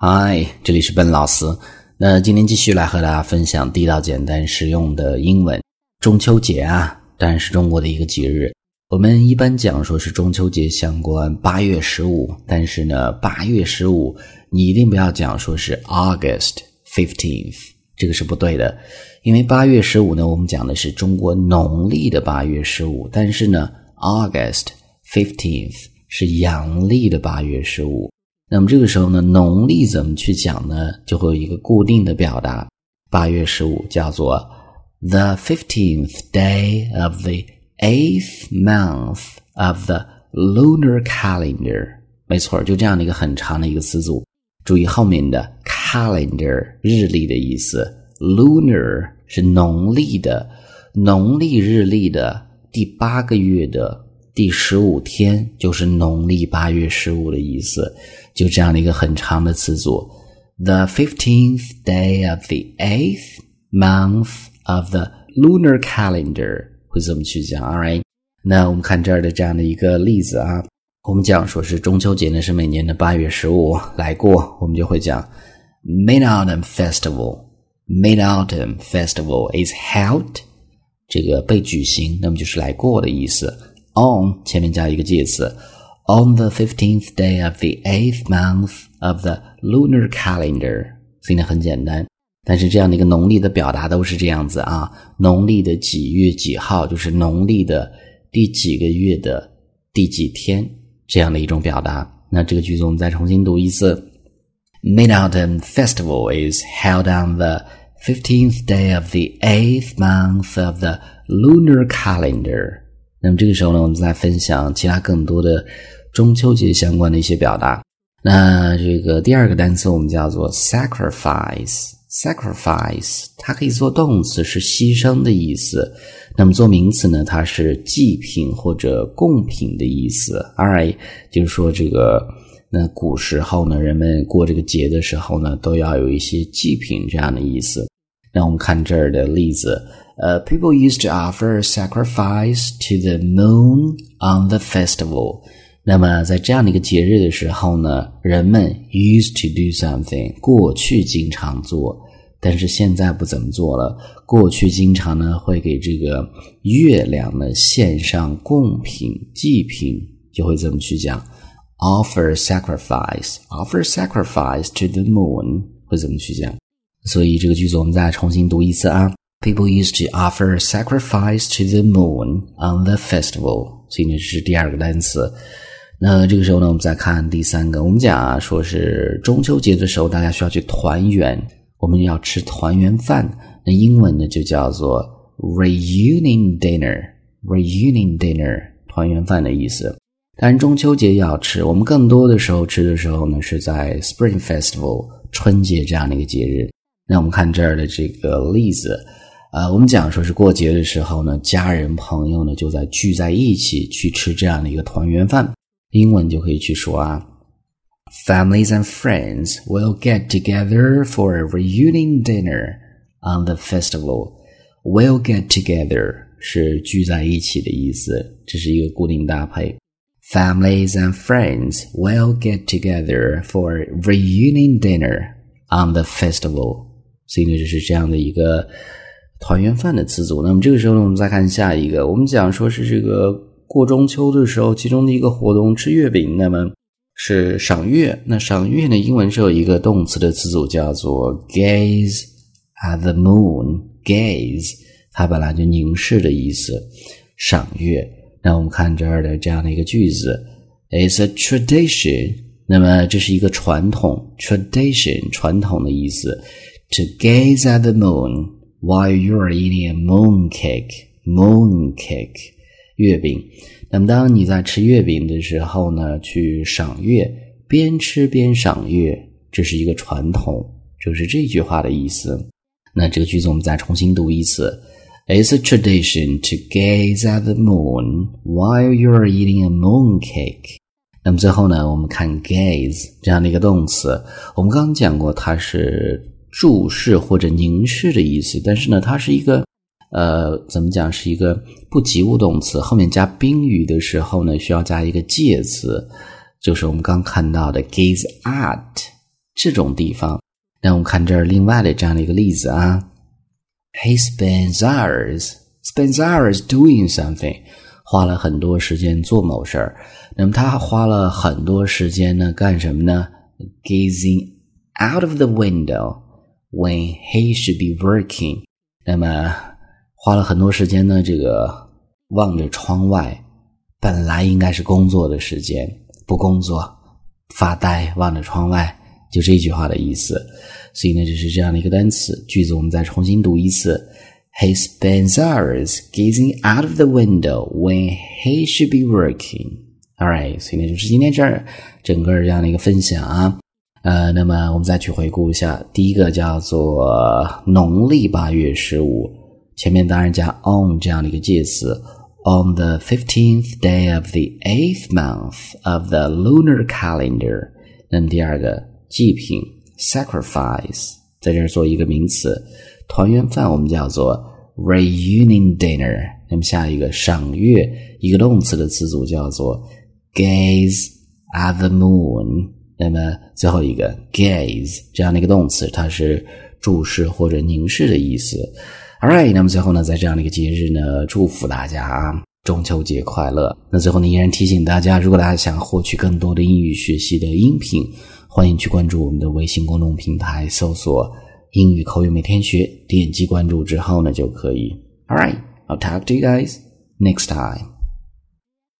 嗨，这里是笨老师。那今天继续来和大家分享地道、简单、实用的英文。中秋节啊，当然是中国的一个节日。我们一般讲说是中秋节相关，八月十五。但是呢，八月十五你一定不要讲说是 August fifteenth，这个是不对的。因为八月十五呢，我们讲的是中国农历的八月十五，但是呢，August fifteenth 是阳历的八月十五。那么这个时候呢，农历怎么去讲呢？就会有一个固定的表达。八月十五叫做 the fifteenth day of the eighth month of the lunar calendar。没错，就这样的一个很长的一个词组。注意后面的 calendar 日历的意思，lunar 是农历的，农历日历的第八个月的第十五天，就是农历八月十五的意思。就这样的一个很长的词组，the fifteenth day of the eighth month of the lunar calendar 会怎么去讲？All right，那我们看这儿的这样的一个例子啊，我们讲说是中秋节呢是每年的八月十五来过，我们就会讲 Mid Autumn Festival。Mid Autumn Festival is held，这个被举行，那么就是来过的意思。On 前面加一个介词。 on the fifteenth day of the eighth month of the lunar calendar，所以呢很简单。但是这样的一个农历的表达都是这样子啊，农历的几月几号，就是农历的第几个月的第几天这样的一种表达。那这个句子我们再重新读一次：Mid Autumn Festival is held on the fifteenth day of the eighth month of the lunar calendar。那么这个时候呢，我们再分享其他更多的。 中秋节相关的一些表达。那这个第二个单词我们叫做 sacrifice。sacrifice 它可以做动词，是牺牲的意思。那么做名词呢，它是祭品或者贡品的意思。All right，就是说这个那古时候呢，人们过这个节的时候呢，都要有一些祭品这样的意思。那我们看这儿的例子，呃，people used to offer sacrifice to the moon on the festival。那么在这样的一个节日的时候呢，人们 used to do something，过去经常做，但是现在不怎么做了。过去经常呢会给这个月亮呢献上贡品、祭品，就会这么去讲，offer sacrifice，offer sacrifice to the moon，会怎么去讲？所以这个句子我们再重新读一次啊，people used to offer sacrifice to the moon on the festival。所以呢，这是第二个单词。那这个时候呢，我们再看第三个。我们讲啊，说是中秋节的时候，大家需要去团圆，我们要吃团圆饭。那英文呢就叫做 reunion dinner，reunion dinner，团圆饭的意思。当然，中秋节要吃，我们更多的时候吃的时候呢，是在 Spring Festival 春节这样的一个节日。那我们看这儿的这个例子，呃，我们讲说是过节的时候呢，家人朋友呢就在聚在一起去吃这样的一个团圆饭。英文就可以去说啊，Families and friends will get together for a reunion dinner on the festival. Will get together 是聚在一起的意思，这是一个固定搭配。Families and friends will get together for a reunion dinner on the festival. 所以呢，就是这样的一个团圆饭的词组。那么这个时候呢，我们再看下一个，我们讲说是这个。 过中秋的时候，其中的一个活动吃月饼，那么是赏月。那赏月呢，英文是有一个动词的词组叫做 gaze at the moon。gaze 它本来就凝视的意思，赏月。那我们看这儿的这样的一个句子，It's a tradition。那么这是一个传统，tradition 传统的意思，to gaze at the moon while you are eating a moon cake。moon cake。月饼，那么当你在吃月饼的时候呢，去赏月，边吃边赏月，这是一个传统，就是这句话的意思。那这个句子我们再重新读一次：It's a tradition to gaze at the moon while you're eating a moon cake。那么最后呢，我们看 gaze 这样的一个动词，我们刚刚讲过，它是注视或者凝视的意思，但是呢，它是一个。呃，怎么讲是一个不及物动词，后面加宾语的时候呢，需要加一个介词，就是我们刚看到的 gaze at 这种地方。那我们看这儿另外的这样的一个例子啊，He spends hours spends hours doing something，花了很多时间做某事儿。那么他花了很多时间呢，干什么呢？Gazing out of the window when he should be working。那么花了很多时间呢，这个望着窗外，本来应该是工作的时间，不工作，发呆，望着窗外。就这句话的意思，所以呢，就是这样的一个单词句子，我们再重新读一次。He spends hours gazing out of the window when he should be working. All right，所以呢，就是今天这儿整个这样的一个分享啊。呃，那么我们再去回顾一下，第一个叫做农历八月十五，前面当然加 on 这样的一个介词，on the fifteenth day of the eighth month of the lunar calendar。那么第二个。祭品 sacrifice 在这儿做一个名词，团圆饭我们叫做 reunion dinner。那么下一个赏月一个动词的词组叫做 gaze at the moon。那么最后一个 gaze 这样的一个动词，它是注视或者凝视的意思。All right，那么最后呢，在这样的一个节日呢，祝福大家，中秋节快乐。那最后呢，依然提醒大家，如果大家想获取更多的英语学习的音频。欢迎去关注我们的微信公众平台，搜索“英语口语每天学”，点击关注之后呢，就可以。All right, I'll talk to you guys next time.